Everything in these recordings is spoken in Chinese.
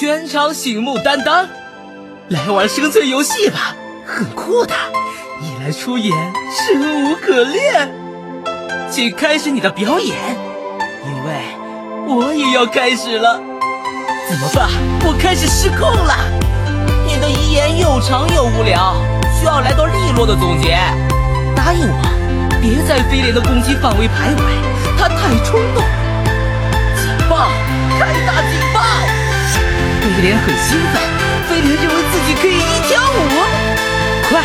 全场醒目担当，来玩生存游戏吧，很酷的。你来出演，生无可恋。请开始你的表演，因为我也要开始了。怎么办？我开始失控了。你的遗言又长又无聊，需要来段利落的总结。答应我，别在飞廉的攻击范围徘徊，他太冲动。飞廉很兴奋，飞廉认为自己可以一跳舞。快！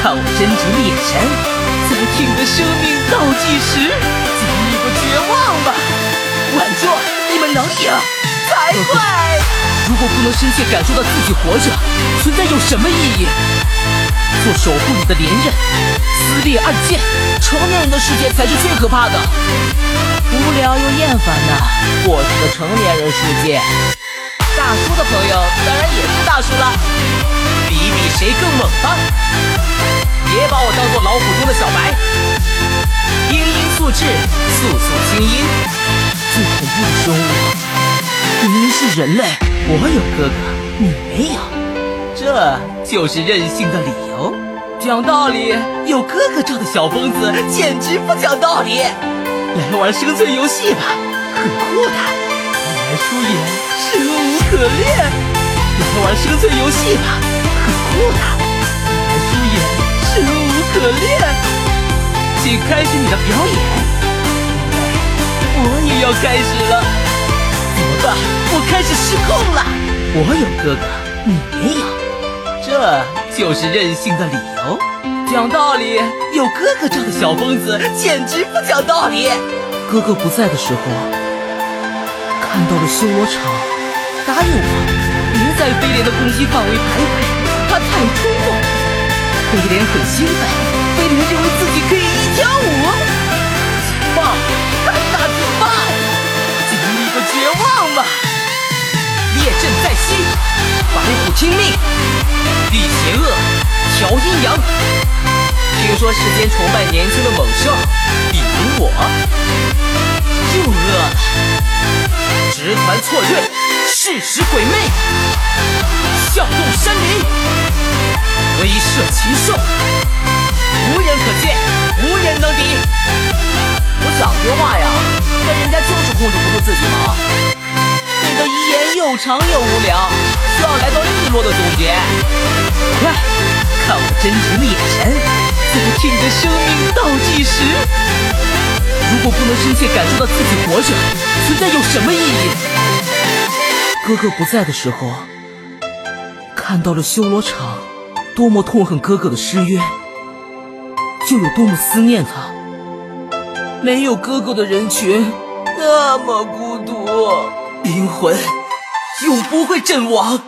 看我真挚的眼神，在听的生命倒计时，经历过绝望吧？稳住，你们能赢才怪！如果不能深切感受到自己活着，存在有什么意义？做守护你的连刃，撕裂暗箭，成年人的世界才是最可怕的。无聊又厌烦的过去的成年人世界。大叔的朋友当然也是大叔了，比一比谁更猛吧！别把我当做老虎中的小白，音音素质，素素清音。最恐怖的生物明明是人类，我有哥哥，你没有，这就是任性的理由。讲道理，有哥哥罩的小疯子简直不讲道理。来玩生存游戏吧，很酷的。你来出演，生无可恋。来玩生存游戏吧，很酷的。生无可恋，请开始你的表演，我也要开始了。怎么办？我开始失控了。我有哥哥，你没有，这就是任性的理由。讲道理，有哥哥这样的小疯子简直不讲道理。哥哥不在的时候，看到了修罗场，答应我，别在飞廉的攻击范围徘徊，他太冲动。飞廉很兴奋，飞廉认为自己可以一跳舞。警报！大警报！经历过绝望吧？列阵在西，白虎听命，避邪恶，调阴阳。听说世间崇拜年轻的猛兽，比如我，又饿了。直团错锐，视时鬼魅，笑动山林。威慑禽兽，无人可见，无人能敌。我讲句话呀，但人家就是控制不住自己嘛。你的遗言又长又无聊，需要来到利落的总结。快，看我真诚的眼神，在听着生命倒计。不能深切感受到自己活着，存在有什么意义？哥哥不在的时候，看到了修罗场。多么痛恨哥哥的失约，就有多么思念他。没有哥哥的人群那么孤独，灵魂永不会阵亡。